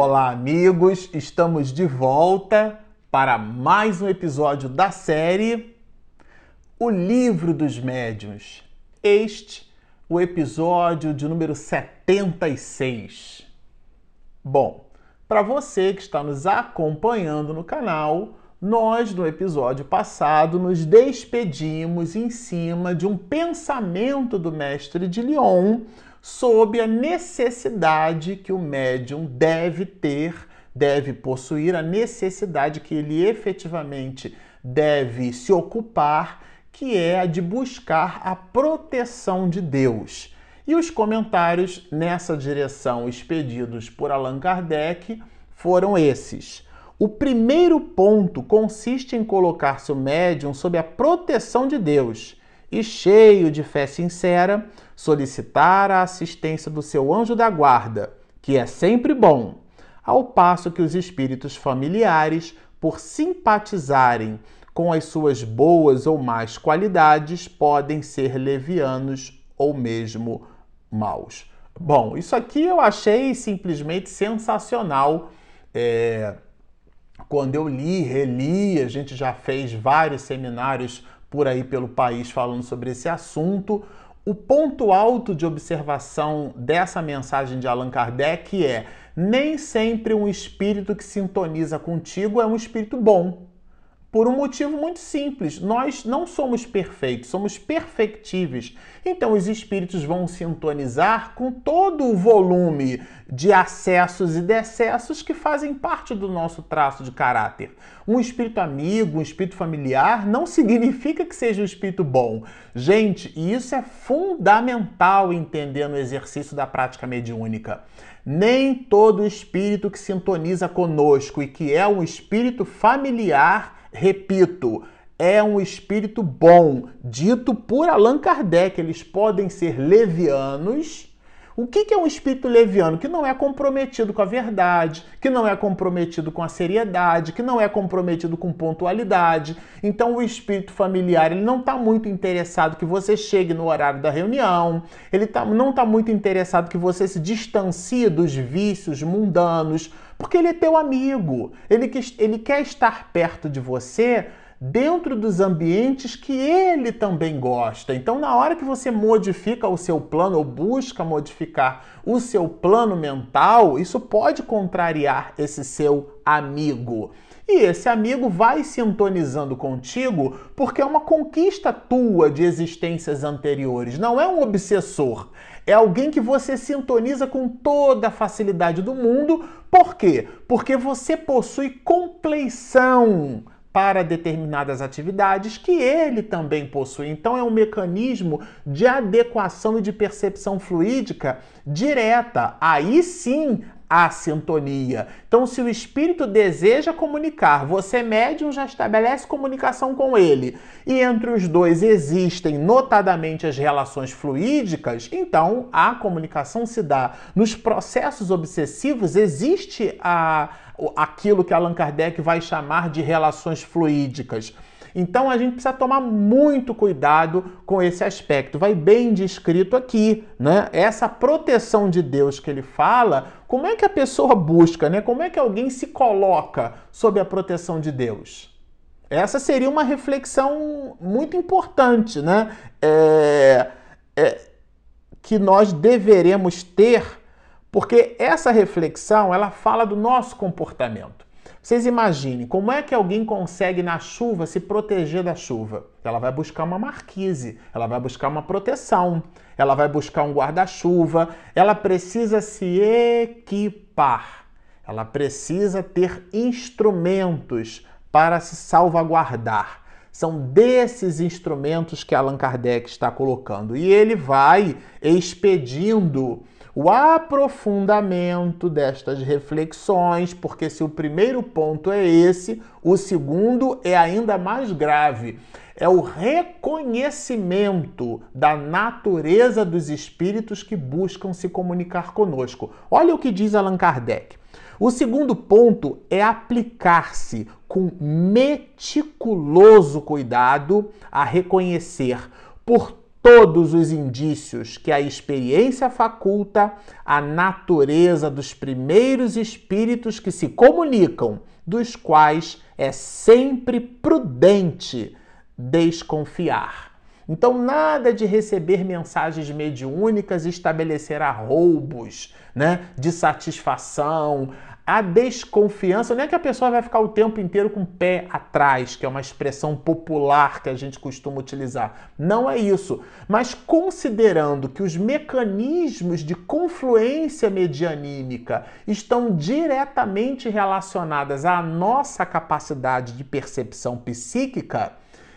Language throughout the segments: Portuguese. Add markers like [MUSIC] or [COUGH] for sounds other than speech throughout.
Olá, amigos! Estamos de volta para mais um episódio da série O Livro dos Médiuns. Este, o episódio de número 76. Bom, para você que está nos acompanhando no canal, nós no episódio passado nos despedimos em cima de um pensamento do mestre de Lyon sobre a necessidade que o médium deve ter, deve possuir, a necessidade que ele efetivamente deve se ocupar, que é a de buscar a proteção de Deus. E os comentários nessa direção expedidos por Allan Kardec foram esses. O primeiro ponto consiste em colocar seu médium sob a proteção de Deus e, cheio de fé sincera, solicitar a assistência do seu anjo da guarda, que é sempre bom, ao passo que os espíritos familiares, por simpatizarem com as suas boas ou más qualidades, podem ser levianos ou mesmo maus. Bom, isso aqui eu achei simplesmente sensacional. É, quando eu li, reli, a gente já fez vários seminários por aí pelo país falando sobre esse assunto. O ponto alto de observação dessa mensagem de Allan Kardec é: nem sempre um espírito que sintoniza contigo é um espírito bom. Por um motivo muito simples, nós não somos perfeitos, somos perfectíveis. Então os espíritos vão sintonizar com todo o volume de acessos e decessos que fazem parte do nosso traço de caráter. Um espírito amigo, um espírito familiar não significa que seja um espírito bom. Gente, e isso é fundamental entender no exercício da prática mediúnica. Nem todo espírito que sintoniza conosco e que é um espírito familiar Repito, é um espírito bom, dito por Allan Kardec. Eles podem ser levianos. O que é um espírito leviano? Que não é comprometido com a verdade, que não é comprometido com a seriedade, que não é comprometido com pontualidade. Então, o espírito familiar ele não está muito interessado que você chegue no horário da reunião, ele tá, não está muito interessado que você se distancie dos vícios mundanos porque ele é teu amigo. Ele, ele quer estar perto de você dentro dos ambientes que ele também gosta. Então, na hora que você modifica o seu plano ou busca modificar o seu plano mental, isso pode contrariar esse seu amigo. E esse amigo vai sintonizando contigo porque é uma conquista tua de existências anteriores, não é um obsessor. É alguém que você sintoniza com toda a facilidade do mundo. Por quê? Porque você possui compleição para determinadas atividades que ele também possui. Então é um mecanismo de adequação e de percepção fluídica direta. Aí sim a sintonia. Então, se o espírito deseja comunicar, você médium já estabelece comunicação com ele, e entre os dois existem notadamente as relações fluídicas, então a comunicação se dá. Nos processos obsessivos existe a, aquilo que Allan Kardec vai chamar de relações fluídicas. Então a gente precisa tomar muito cuidado com esse aspecto. Vai bem descrito aqui, né? Essa proteção de Deus que ele fala, como é que a pessoa busca, né? Como é que alguém se coloca sob a proteção de Deus? Essa seria uma reflexão muito importante, né? É, é, que nós deveremos ter, porque essa reflexão ela fala do nosso comportamento. Vocês imaginem como é que alguém consegue na chuva se proteger da chuva? Ela vai buscar uma marquise, ela vai buscar uma proteção, ela vai buscar um guarda-chuva, ela precisa se equipar, ela precisa ter instrumentos para se salvaguardar. São desses instrumentos que Allan Kardec está colocando. E ele vai expedindo o aprofundamento destas reflexões, porque se o primeiro ponto é esse, o segundo é ainda mais grave. É o reconhecimento da natureza dos espíritos que buscam se comunicar conosco. Olha o que diz Allan Kardec. O segundo ponto é aplicar-se com meticuloso cuidado a reconhecer por todos os indícios que a experiência faculta a natureza dos primeiros espíritos que se comunicam, dos quais é sempre prudente desconfiar. Então, nada de receber mensagens mediúnicas e estabelecer roubos né, de satisfação, a desconfiança, não é que a pessoa vai ficar o tempo inteiro com o pé atrás, que é uma expressão popular que a gente costuma utilizar. Não é isso. Mas considerando que os mecanismos de confluência medianímica estão diretamente relacionadas à nossa capacidade de percepção psíquica,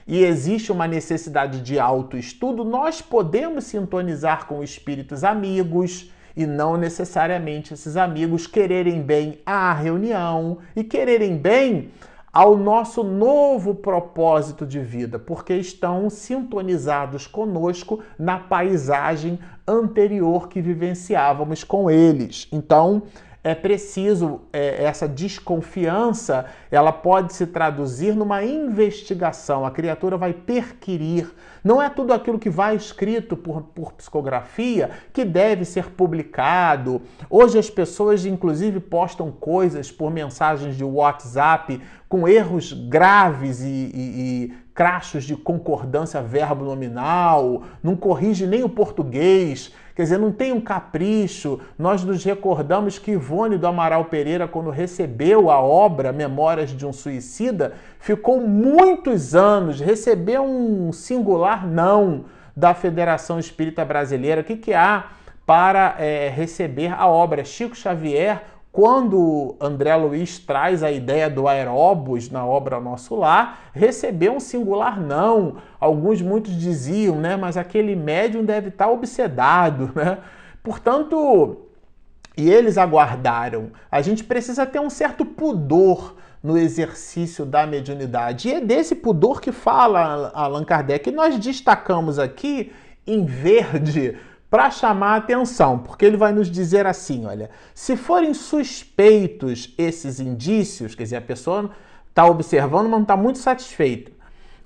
e existe uma necessidade de autoestudo, nós podemos sintonizar com espíritos amigos e não necessariamente esses amigos quererem bem à reunião e quererem bem ao nosso novo propósito de vida, porque estão sintonizados conosco na paisagem anterior que vivenciávamos com eles. Então, é preciso é, essa desconfiança, ela pode se traduzir numa investigação. A criatura vai perquirir. Não é tudo aquilo que vai escrito por, por psicografia que deve ser publicado. Hoje as pessoas, inclusive, postam coisas por mensagens de WhatsApp com erros graves e, e, e crachos de concordância verbo nominal, não corrige nem o português. Quer dizer, não tem um capricho. Nós nos recordamos que Ivone do Amaral Pereira, quando recebeu a obra Memórias de um Suicida, ficou muitos anos, recebeu um singular não da Federação Espírita Brasileira. O que, que há para é, receber a obra? Chico Xavier quando André Luiz traz a ideia do aeróbus na obra Nosso Lar, recebeu um singular não. Alguns muitos diziam, né, mas aquele médium deve estar obsedado, [LAUGHS] né? Portanto, e eles aguardaram. A gente precisa ter um certo pudor no exercício da mediunidade. E é desse pudor que fala Allan Kardec. Nós destacamos aqui em verde para chamar a atenção, porque ele vai nos dizer assim: olha, se forem suspeitos esses indícios, quer dizer, a pessoa está observando, mas não está muito satisfeita,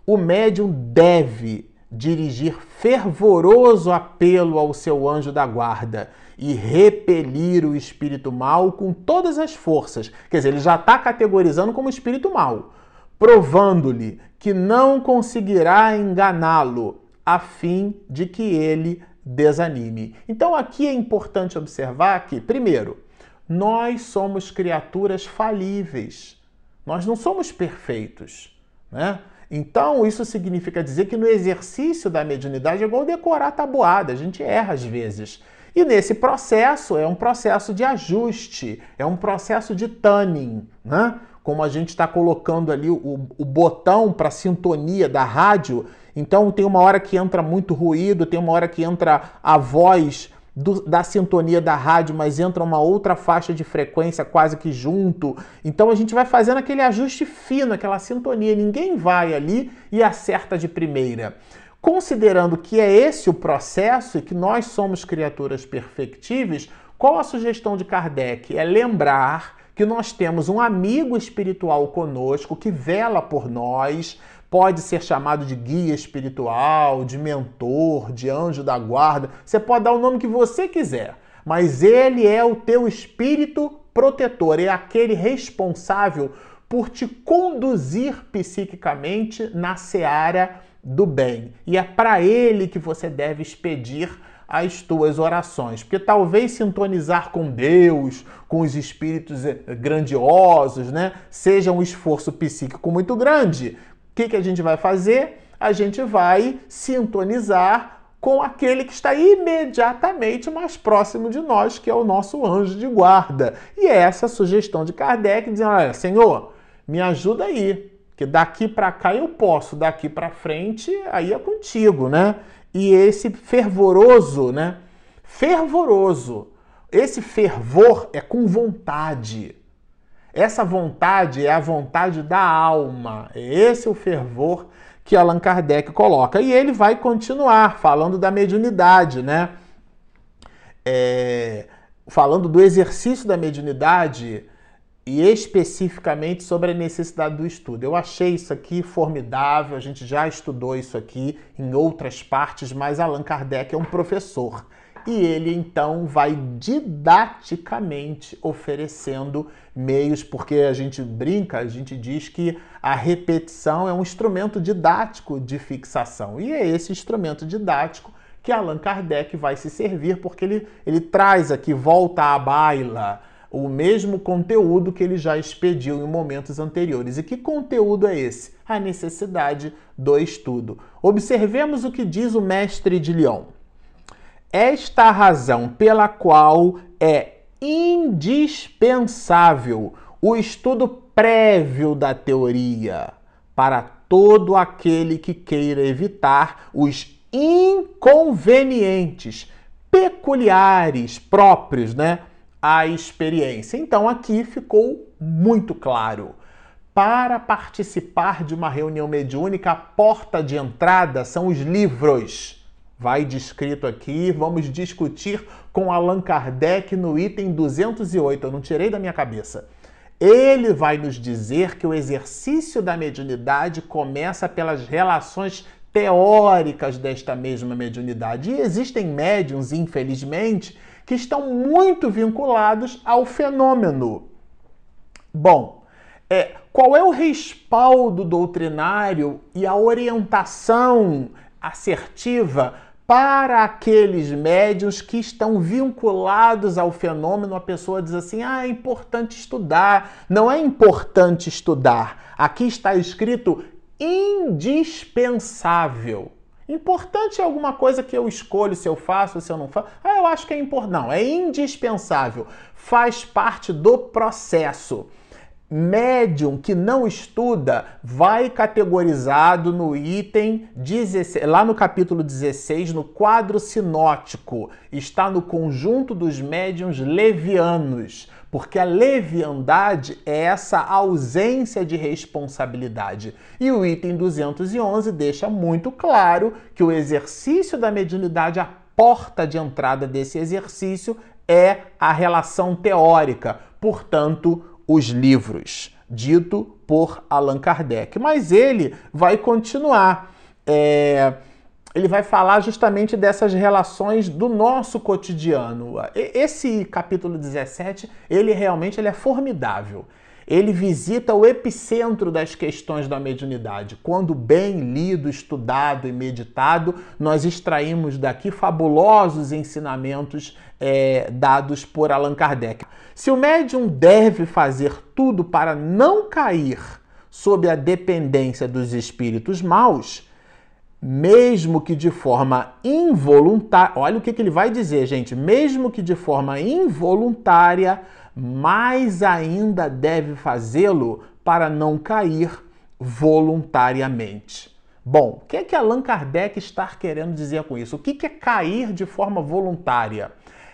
o médium deve dirigir fervoroso apelo ao seu anjo da guarda e repelir o espírito mal com todas as forças. Quer dizer, ele já está categorizando como espírito mal, provando-lhe que não conseguirá enganá-lo, a fim de que ele desanime. Então aqui é importante observar que, primeiro, nós somos criaturas falíveis. Nós não somos perfeitos, né? Então, isso significa dizer que no exercício da mediunidade é igual decorar tabuada, a gente erra às vezes. E nesse processo é um processo de ajuste, é um processo de tuning, né? Como a gente está colocando ali o, o botão para sintonia da rádio, então tem uma hora que entra muito ruído, tem uma hora que entra a voz do, da sintonia da rádio, mas entra uma outra faixa de frequência quase que junto. Então a gente vai fazendo aquele ajuste fino, aquela sintonia. Ninguém vai ali e acerta de primeira. Considerando que é esse o processo e que nós somos criaturas perfectíveis, qual a sugestão de Kardec? É lembrar que nós temos um amigo espiritual conosco que vela por nós, pode ser chamado de guia espiritual, de mentor, de anjo da guarda. Você pode dar o nome que você quiser, mas ele é o teu espírito protetor, é aquele responsável por te conduzir psiquicamente na seara do bem. E é para ele que você deve expedir as tuas orações, porque talvez sintonizar com Deus, com os espíritos eh, grandiosos, né, seja um esforço psíquico muito grande, que, que a gente vai fazer? A gente vai sintonizar com aquele que está imediatamente mais próximo de nós, que é o nosso anjo de guarda. E é essa sugestão de Kardec, dizendo: olha, Senhor, me ajuda aí, que daqui para cá eu posso, daqui para frente aí é contigo, né? E esse fervoroso, né? Fervoroso. Esse fervor é com vontade. Essa vontade é a vontade da alma. Esse é o fervor que Allan Kardec coloca. E ele vai continuar falando da mediunidade, né? É, falando do exercício da mediunidade, e especificamente sobre a necessidade do estudo. Eu achei isso aqui formidável, a gente já estudou isso aqui em outras partes, mas Allan Kardec é um professor e ele então vai didaticamente oferecendo meios, porque a gente brinca, a gente diz que a repetição é um instrumento didático de fixação e é esse instrumento didático que Allan Kardec vai se servir, porque ele, ele traz aqui, volta à baila o mesmo conteúdo que ele já expediu em momentos anteriores. E que conteúdo é esse? A necessidade do estudo. Observemos o que diz o mestre de Lyon. Esta razão pela qual é indispensável o estudo prévio da teoria para todo aquele que queira evitar os inconvenientes peculiares próprios, né? a experiência. Então aqui ficou muito claro. Para participar de uma reunião mediúnica, a porta de entrada são os livros. Vai descrito aqui, vamos discutir com Allan Kardec no item 208, eu não tirei da minha cabeça. Ele vai nos dizer que o exercício da mediunidade começa pelas relações teóricas desta mesma mediunidade. E existem médiums, infelizmente, que estão muito vinculados ao fenômeno. Bom, é, qual é o respaldo doutrinário e a orientação assertiva para aqueles médios que estão vinculados ao fenômeno? A pessoa diz assim: ah, é importante estudar. Não é importante estudar. Aqui está escrito indispensável. Importante é alguma coisa que eu escolho se eu faço, se eu não faço. Ah, eu acho que é importante. Não, é indispensável. Faz parte do processo. Médium que não estuda vai categorizado no item 16, lá no capítulo 16, no quadro sinótico. Está no conjunto dos médiums levianos porque a leviandade é essa ausência de responsabilidade. E o item 211 deixa muito claro que o exercício da mediunidade, a porta de entrada desse exercício é a relação teórica, portanto, os livros, dito por Allan Kardec. Mas ele vai continuar. É ele vai falar justamente dessas relações do nosso cotidiano. Esse capítulo 17, ele realmente ele é formidável. Ele visita o epicentro das questões da mediunidade. Quando bem lido, estudado e meditado, nós extraímos daqui fabulosos ensinamentos é, dados por Allan Kardec. Se o médium deve fazer tudo para não cair sob a dependência dos espíritos maus, mesmo que de forma involuntária, olha o que, que ele vai dizer, gente, mesmo que de forma involuntária, mais ainda deve fazê-lo para não cair voluntariamente. Bom, o que é que Allan Kardec está querendo dizer com isso? O que, é cair de forma voluntária?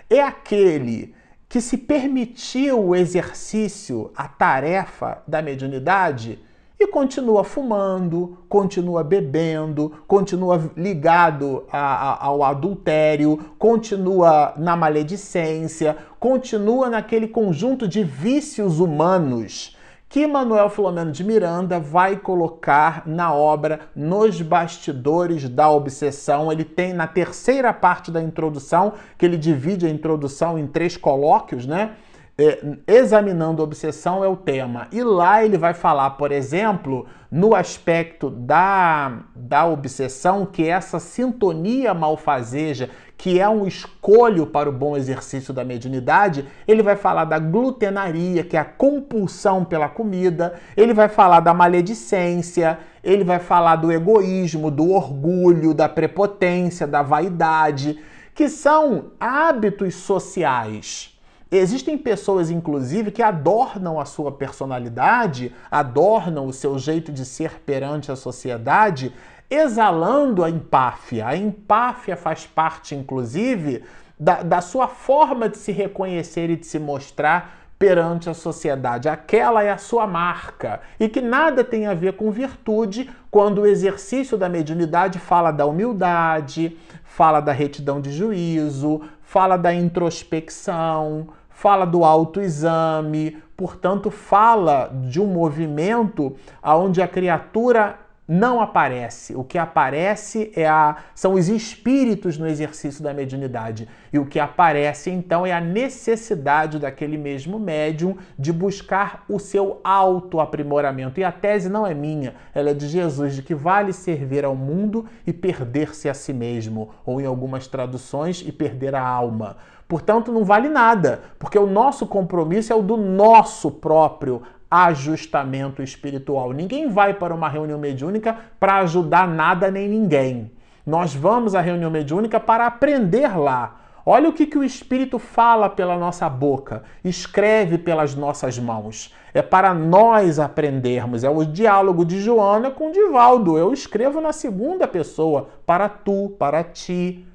É aquele que se permitiu o exercício, a tarefa da mediunidade e continua fumando, continua bebendo, continua ligado a, a, ao adultério, continua na maledicência, continua naquele conjunto de vícios humanos que Manuel Filomeno de Miranda vai colocar na obra Nos Bastidores da Obsessão. Ele tem na terceira parte da introdução, que ele divide a introdução em três colóquios, né? É, examinando obsessão é o tema. E lá ele vai falar, por exemplo, no aspecto da, da obsessão, que essa sintonia malfazeja, que é um escolho para o bom exercício da mediunidade, ele vai falar da glutenaria, que é a compulsão pela comida, ele vai falar da maledicência, ele vai falar do egoísmo, do orgulho, da prepotência, da vaidade, que são hábitos sociais Existem pessoas, inclusive, que adornam a sua personalidade, adornam o seu jeito de ser perante a sociedade, exalando a empáfia. A empáfia faz parte, inclusive, da, da sua forma de se reconhecer e de se mostrar perante a sociedade. Aquela é a sua marca e que nada tem a ver com virtude quando o exercício da mediunidade fala da humildade, fala da retidão de juízo, fala da introspecção, fala do autoexame, portanto, fala de um movimento onde a criatura não aparece. O que aparece é a, são os espíritos no exercício da mediunidade. E o que aparece então é a necessidade daquele mesmo médium de buscar o seu autoaprimoramento. E a tese não é minha, ela é de Jesus, de que vale servir ao mundo e perder-se a si mesmo, ou em algumas traduções, e perder a alma. Portanto, não vale nada, porque o nosso compromisso é o do nosso próprio ajustamento espiritual. Ninguém vai para uma reunião mediúnica para ajudar nada nem ninguém. Nós vamos à reunião mediúnica para aprender lá. Olha o que, que o Espírito fala pela nossa boca, escreve pelas nossas mãos. É para nós aprendermos. É o diálogo de Joana com Divaldo. Eu escrevo na segunda pessoa, para tu, para ti.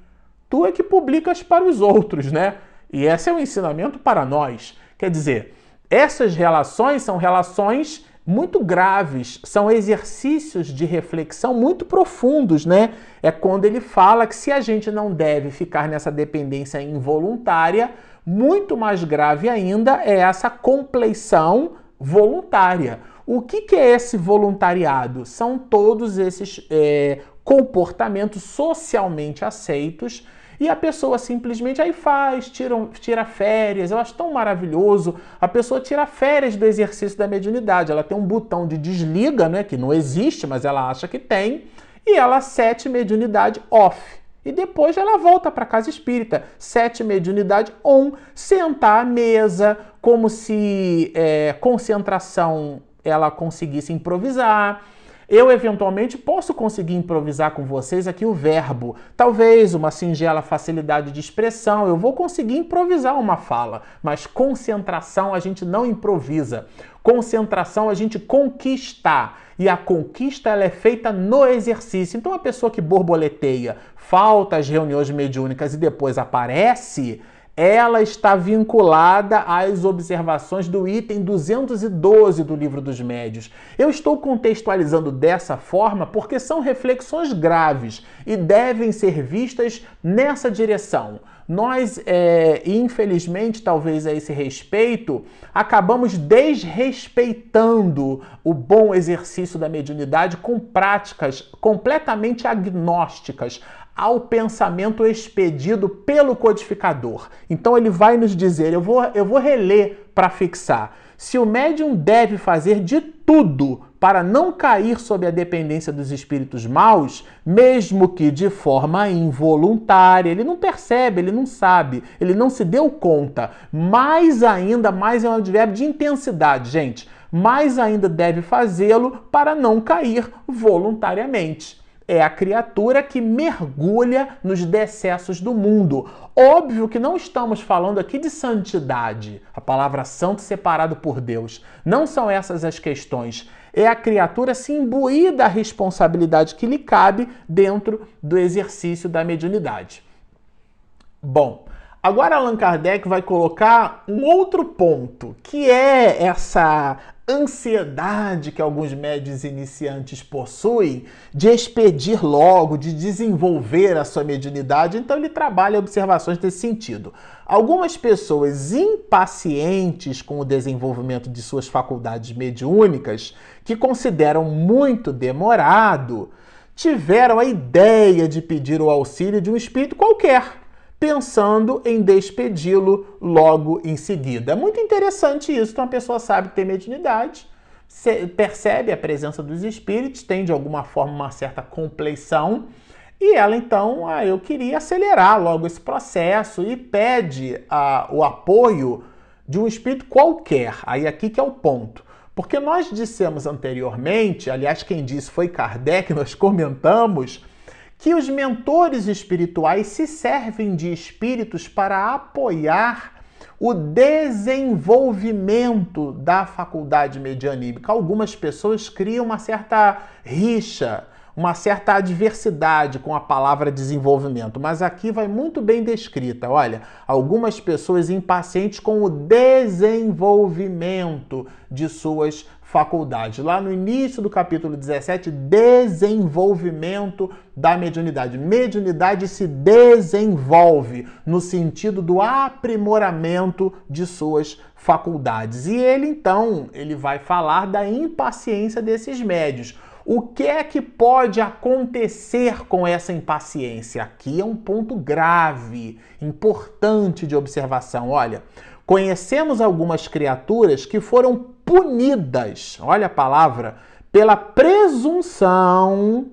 Tu é que publicas para os outros, né? E esse é o ensinamento para nós. Quer dizer, essas relações são relações muito graves, são exercícios de reflexão muito profundos, né? É quando ele fala que se a gente não deve ficar nessa dependência involuntária, muito mais grave ainda é essa compleição voluntária. O que, que é esse voluntariado? São todos esses é, comportamentos socialmente aceitos e a pessoa simplesmente aí faz, tira, tira férias. Eu acho tão maravilhoso. A pessoa tira férias do exercício da mediunidade. Ela tem um botão de desliga, né? Que não existe, mas ela acha que tem. E ela sete mediunidade off. E depois ela volta para casa espírita. Sete mediunidade on. Sentar à mesa, como se é, concentração ela conseguisse improvisar eu, eventualmente, posso conseguir improvisar com vocês aqui o verbo. Talvez uma singela facilidade de expressão, eu vou conseguir improvisar uma fala, mas concentração a gente não improvisa. Concentração a gente conquista. E a conquista ela é feita no exercício. Então, a pessoa que borboleteia, falta as reuniões mediúnicas e depois aparece, ela está vinculada às observações do item 212 do Livro dos Médios. Eu estou contextualizando dessa forma porque são reflexões graves e devem ser vistas nessa direção. Nós, é, infelizmente, talvez a esse respeito, acabamos desrespeitando o bom exercício da mediunidade com práticas completamente agnósticas, ao pensamento expedido pelo codificador. Então ele vai nos dizer, eu vou, eu vou reler para fixar. Se o médium deve fazer de tudo para não cair sob a dependência dos espíritos maus, mesmo que de forma involuntária, ele não percebe, ele não sabe, ele não se deu conta. Mais ainda, mais é um advérbio de intensidade, gente. Mais ainda deve fazê-lo para não cair voluntariamente é a criatura que mergulha nos decessos do mundo. Óbvio que não estamos falando aqui de santidade, a palavra santo separado por Deus. Não são essas as questões. É a criatura se imbuir da responsabilidade que lhe cabe dentro do exercício da mediunidade. Bom, agora Allan Kardec vai colocar um outro ponto, que é essa ansiedade que alguns médios iniciantes possuem de expedir logo, de desenvolver a sua mediunidade, então ele trabalha observações nesse sentido. Algumas pessoas impacientes com o desenvolvimento de suas faculdades mediúnicas, que consideram muito demorado, tiveram a ideia de pedir o auxílio de um espírito qualquer pensando em despedi-lo logo em seguida. É muito interessante isso. Então a pessoa sabe que tem mediunidade, percebe a presença dos espíritos, tem de alguma forma uma certa compleição. E ela então, ah, eu queria acelerar logo esse processo e pede ah, o apoio de um espírito qualquer. Aí aqui que é o ponto. Porque nós dissemos anteriormente, aliás, quem disse foi Kardec, [LAUGHS] nós comentamos que os mentores espirituais se servem de espíritos para apoiar o desenvolvimento da faculdade medianímica. Algumas pessoas criam uma certa rixa, uma certa adversidade com a palavra desenvolvimento, mas aqui vai muito bem descrita. Olha, algumas pessoas impacientes com o desenvolvimento de suas faculdade. Lá no início do capítulo 17, desenvolvimento da mediunidade. Mediunidade se desenvolve no sentido do aprimoramento de suas faculdades. E ele então, ele vai falar da impaciência desses médios. O que é que pode acontecer com essa impaciência? Aqui é um ponto grave, importante de observação. Olha, conhecemos algumas criaturas que foram punidas, olha a palavra, pela presunção,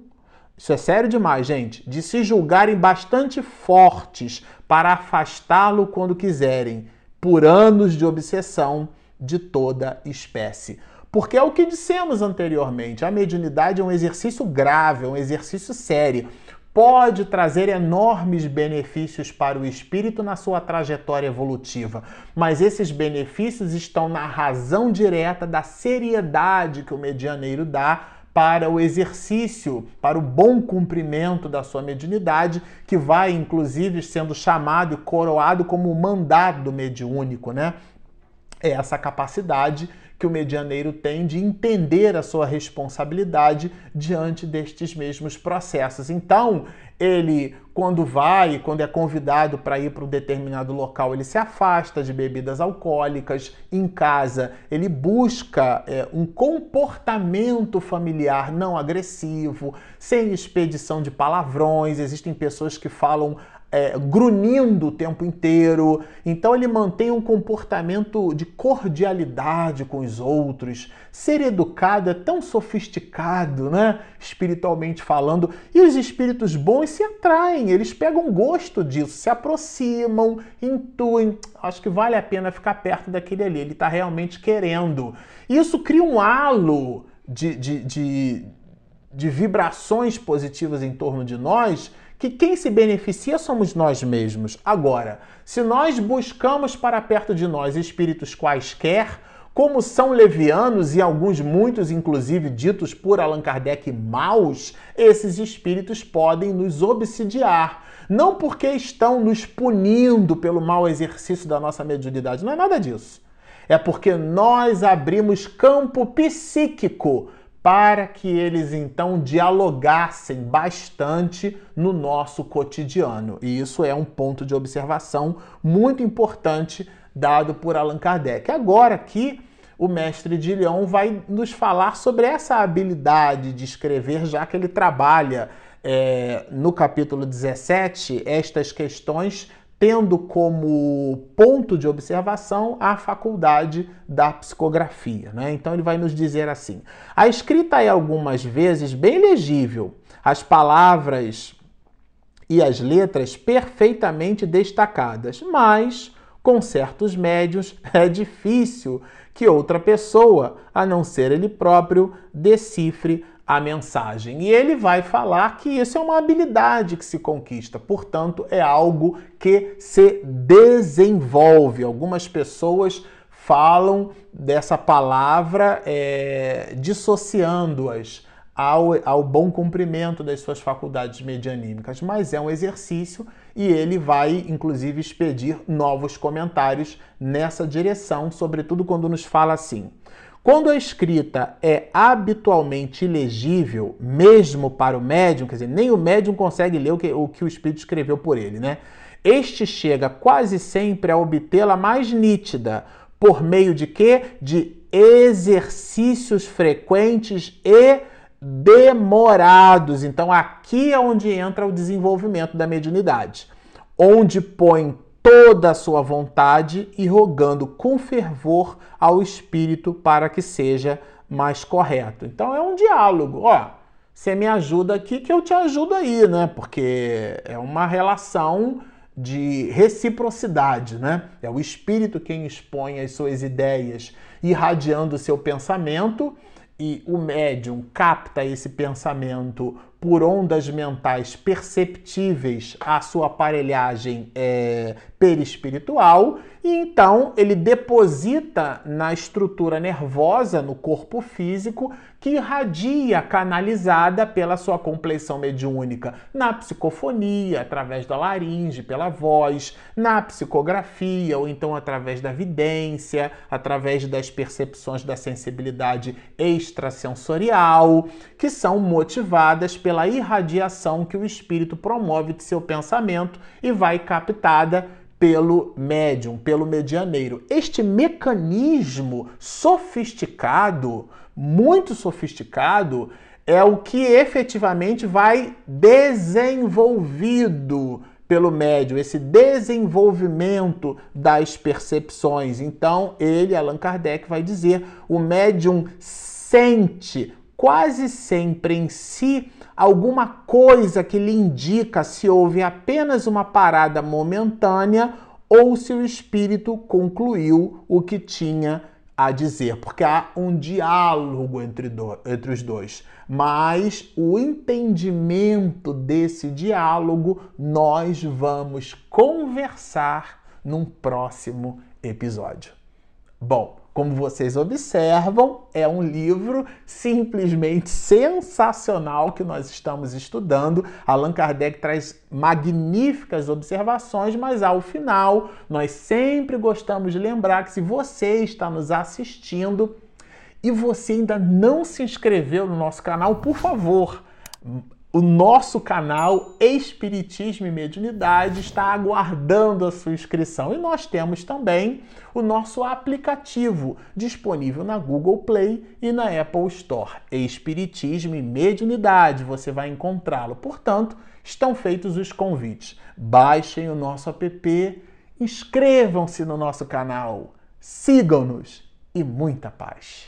isso é sério demais, gente, de se julgarem bastante fortes para afastá-lo quando quiserem, por anos de obsessão de toda espécie. Porque é o que dissemos anteriormente, a mediunidade é um exercício grave, é um exercício sério pode trazer enormes benefícios para o espírito na sua trajetória evolutiva, mas esses benefícios estão na razão direta da seriedade que o medianeiro dá para o exercício, para o bom cumprimento da sua mediunidade, que vai inclusive sendo chamado e coroado como o mandado mediúnico, né? É essa capacidade que o medianeiro tem de entender a sua responsabilidade diante destes mesmos processos. Então, ele, quando vai, quando é convidado para ir para um determinado local, ele se afasta de bebidas alcoólicas. Em casa, ele busca é, um comportamento familiar não agressivo, sem expedição de palavrões. Existem pessoas que falam é, grunhindo o tempo inteiro. Então ele mantém um comportamento de cordialidade com os outros. Ser educado é tão sofisticado, né? Espiritualmente falando. E os espíritos bons se atraem, eles pegam gosto disso, se aproximam, intuem. Acho que vale a pena ficar perto daquele ali. Ele está realmente querendo. Isso cria um halo de, de, de, de vibrações positivas em torno de nós que quem se beneficia somos nós mesmos. Agora, se nós buscamos para perto de nós espíritos quaisquer, como são levianos e alguns muitos inclusive ditos por Allan Kardec maus, esses espíritos podem nos obsidiar. Não porque estão nos punindo pelo mau exercício da nossa mediunidade, não é nada disso. É porque nós abrimos campo psíquico para que eles então dialogassem bastante no nosso cotidiano. E isso é um ponto de observação muito importante dado por Allan Kardec. Agora aqui o mestre de Leão vai nos falar sobre essa habilidade de escrever, já que ele trabalha é, no capítulo 17 estas questões tendo como ponto de observação a faculdade da psicografia. Né? Então ele vai nos dizer assim: a escrita é algumas vezes bem legível, as palavras e as letras perfeitamente destacadas, mas com certos médios [LAUGHS] é difícil que outra pessoa, a não ser ele próprio, decifre a mensagem. E ele vai falar que isso é uma habilidade que se conquista, portanto, é algo que se desenvolve. Algumas pessoas falam dessa palavra é, dissociando-as ao, ao bom cumprimento das suas faculdades medianímicas, mas é um exercício e ele vai, inclusive, expedir novos comentários nessa direção, sobretudo quando nos fala assim. Quando a escrita é habitualmente ilegível, mesmo para o médium, quer dizer, nem o médium consegue ler o que o, que o espírito escreveu por ele, né? Este chega quase sempre a obtê-la mais nítida, por meio de quê? De exercícios frequentes e demorados. Então, aqui é onde entra o desenvolvimento da mediunidade, onde põe toda a sua vontade e rogando com fervor ao Espírito para que seja mais correto. Então é um diálogo. Ó, você me ajuda aqui que eu te ajudo aí, né? Porque é uma relação de reciprocidade, né? É o Espírito quem expõe as suas ideias, irradiando o seu pensamento e o médium capta esse pensamento por ondas mentais perceptíveis à sua aparelhagem é, perispiritual e então ele deposita na estrutura nervosa, no corpo físico, que irradia canalizada pela sua compleição mediúnica na psicofonia, através da laringe, pela voz, na psicografia ou então através da vidência, através das percepções da sensibilidade extrasensorial, que são motivadas pela irradiação que o espírito promove de seu pensamento e vai captada pelo médium, pelo medianeiro. Este mecanismo sofisticado, muito sofisticado, é o que efetivamente vai desenvolvido pelo médium, esse desenvolvimento das percepções. Então, ele, Allan Kardec, vai dizer: o médium sente quase sempre em si alguma coisa que lhe indica se houve apenas uma parada momentânea ou se o espírito concluiu o que tinha a dizer, porque há um diálogo entre, do, entre os dois. Mas o entendimento desse diálogo nós vamos conversar num próximo episódio. Bom, como vocês observam, é um livro simplesmente sensacional que nós estamos estudando. Allan Kardec traz magníficas observações, mas ao final, nós sempre gostamos de lembrar que se você está nos assistindo e você ainda não se inscreveu no nosso canal, por favor, o nosso canal Espiritismo e Mediunidade está aguardando a sua inscrição e nós temos também o nosso aplicativo disponível na Google Play e na Apple Store. Espiritismo e Mediunidade, você vai encontrá-lo. Portanto, estão feitos os convites. Baixem o nosso app, inscrevam-se no nosso canal, sigam-nos e muita paz.